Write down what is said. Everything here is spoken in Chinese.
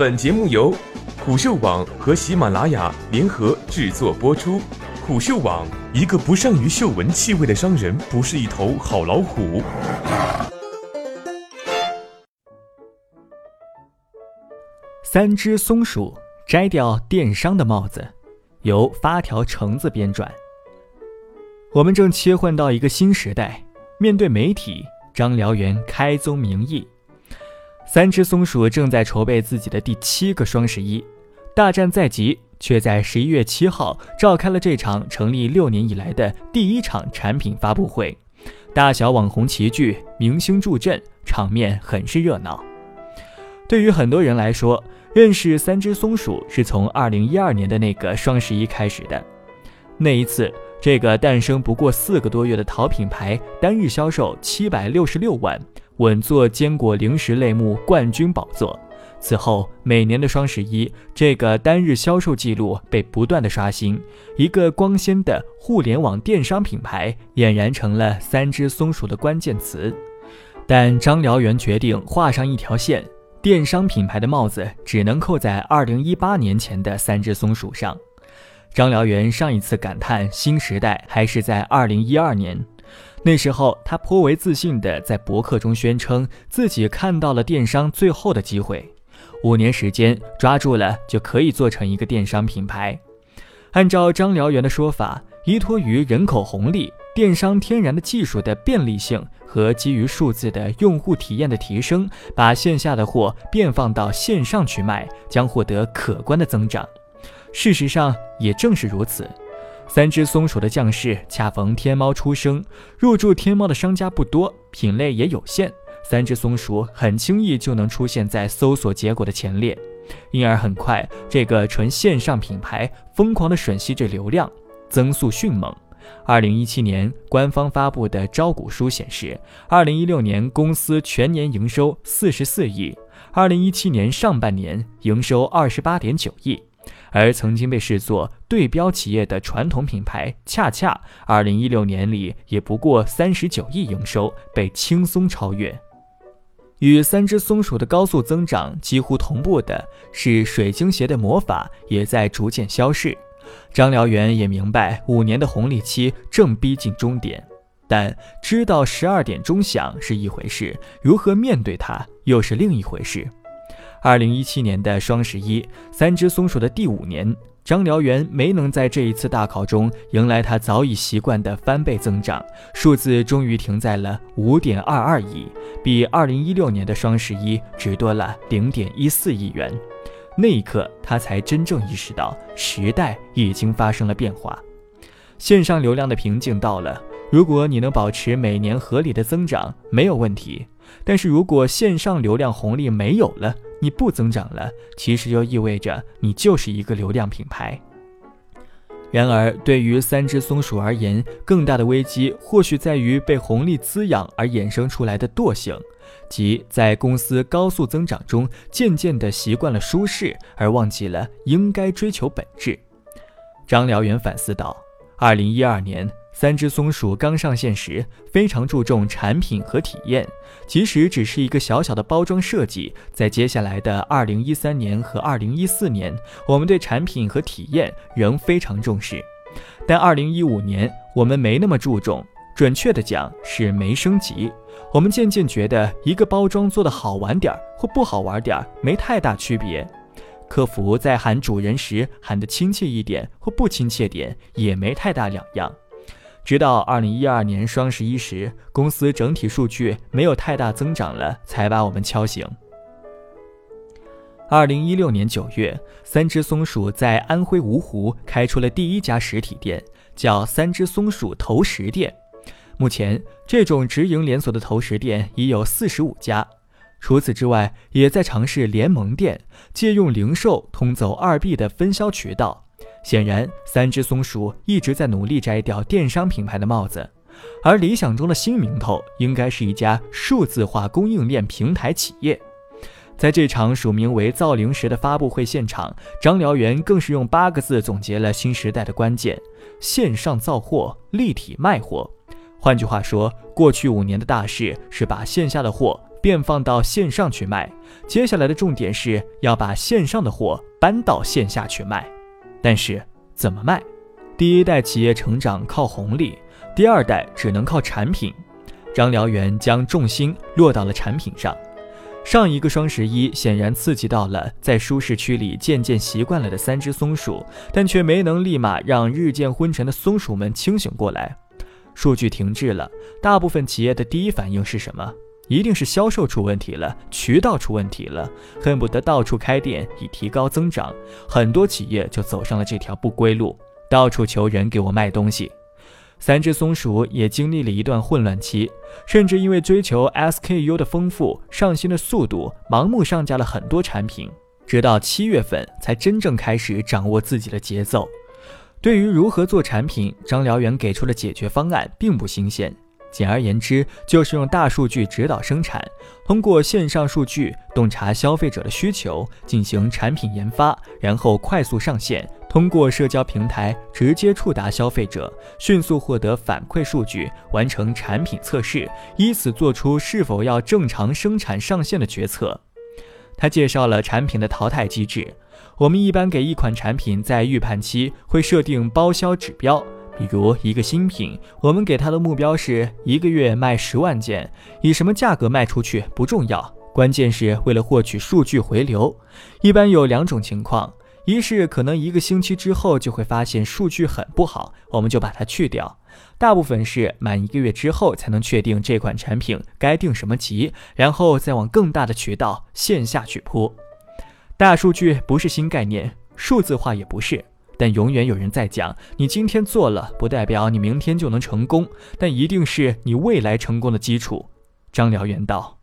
本节目由虎嗅网和喜马拉雅联合制作播出。虎嗅网：一个不善于嗅闻气味的商人，不是一头好老虎。三只松鼠摘掉电商的帽子，由发条橙子编撰。我们正切换到一个新时代，面对媒体，张辽元开宗明义：三只松鼠正在筹备自己的第七个双十一，大战在即，却在十一月七号召开了这场成立六年以来的第一场产品发布会，大小网红齐聚，明星助阵，场面很是热闹。对于很多人来说，认识三只松鼠是从二零一二年的那个双十一开始的。那一次，这个诞生不过四个多月的淘品牌单日销售七百六十六万，稳坐坚果零食类目冠军宝座。此后，每年的双十一，这个单日销售记录被不断的刷新，一个光鲜的互联网电商品牌俨然成了三只松鼠的关键词。但张辽元决定画上一条线。电商品牌的帽子只能扣在二零一八年前的三只松鼠上。张辽元上一次感叹新时代还是在二零一二年，那时候他颇为自信地在博客中宣称自己看到了电商最后的机会，五年时间抓住了就可以做成一个电商品牌。按照张辽元的说法，依托于人口红利。电商天然的技术的便利性和基于数字的用户体验的提升，把线下的货变放到线上去卖，将获得可观的增长。事实上，也正是如此。三只松鼠的将士恰逢天猫出生，入驻天猫的商家不多，品类也有限，三只松鼠很轻易就能出现在搜索结果的前列，因而很快，这个纯线上品牌疯狂地吮吸着流量，增速迅猛。二零一七年官方发布的招股书显示，二零一六年公司全年营收四十四亿，二零一七年上半年营收二十八点九亿，而曾经被视作对标企业的传统品牌恰恰，二零一六年里也不过三十九亿营收，被轻松超越。与三只松鼠的高速增长几乎同步的是，水晶鞋的魔法也在逐渐消逝。张辽元也明白，五年的红利期正逼近终点，但知道十二点钟响是一回事，如何面对它又是另一回事。二零一七年的双十一，三只松鼠的第五年，张辽元没能在这一次大考中迎来他早已习惯的翻倍增长，数字终于停在了五点二二亿，比二零一六年的双十一只多了零点一四亿元。那一刻，他才真正意识到时代已经发生了变化，线上流量的瓶颈到了。如果你能保持每年合理的增长，没有问题。但是如果线上流量红利没有了，你不增长了，其实就意味着你就是一个流量品牌。然而，对于三只松鼠而言，更大的危机或许在于被红利滋养而衍生出来的惰性。即在公司高速增长中，渐渐地习惯了舒适，而忘记了应该追求本质。张辽元反思道：“二零一二年，三只松鼠刚上线时，非常注重产品和体验，即使只是一个小小的包装设计，在接下来的二零一三年和二零一四年，我们对产品和体验仍非常重视。但二零一五年，我们没那么注重，准确的讲是没升级。”我们渐渐觉得，一个包装做的好玩点儿或不好玩点儿没太大区别，客服在喊主人时喊得亲切一点或不亲切点也没太大两样。直到二零一二年双十一时，公司整体数据没有太大增长了，才把我们敲醒。二零一六年九月，三只松鼠在安徽芜湖开出了第一家实体店，叫三只松鼠投食店。目前，这种直营连锁的投食店已有四十五家。除此之外，也在尝试联盟店，借用零售通走二 B 的分销渠道。显然，三只松鼠一直在努力摘掉电商品牌的帽子，而理想中的新名头应该是一家数字化供应链平台企业。在这场署名为“造零时”的发布会现场，张辽元更是用八个字总结了新时代的关键：线上造货，立体卖货。换句话说，过去五年的大事是把线下的货变放到线上去卖。接下来的重点是要把线上的货搬到线下去卖。但是怎么卖？第一代企业成长靠红利，第二代只能靠产品。张辽元将重心落到了产品上。上一个双十一显然刺激到了在舒适区里渐渐习惯了的三只松鼠，但却没能立马让日渐昏沉的松鼠们清醒过来。数据停滞了，大部分企业的第一反应是什么？一定是销售出问题了，渠道出问题了，恨不得到处开店以提高增长。很多企业就走上了这条不归路，到处求人给我卖东西。三只松鼠也经历了一段混乱期，甚至因为追求 SKU 的丰富、上新的速度，盲目上架了很多产品，直到七月份才真正开始掌握自己的节奏。对于如何做产品，张辽元给出的解决方案并不新鲜。简而言之，就是用大数据指导生产，通过线上数据洞察消费者的需求，进行产品研发，然后快速上线，通过社交平台直接触达消费者，迅速获得反馈数据，完成产品测试，以此做出是否要正常生产上线的决策。他介绍了产品的淘汰机制，我们一般给一款产品在预判期会设定包销指标。比如一个新品，我们给它的目标是一个月卖十万件，以什么价格卖出去不重要，关键是为了获取数据回流。一般有两种情况，一是可能一个星期之后就会发现数据很不好，我们就把它去掉；大部分是满一个月之后才能确定这款产品该定什么级，然后再往更大的渠道线下去铺。大数据不是新概念，数字化也不是。但永远有人在讲，你今天做了，不代表你明天就能成功，但一定是你未来成功的基础。张辽元道。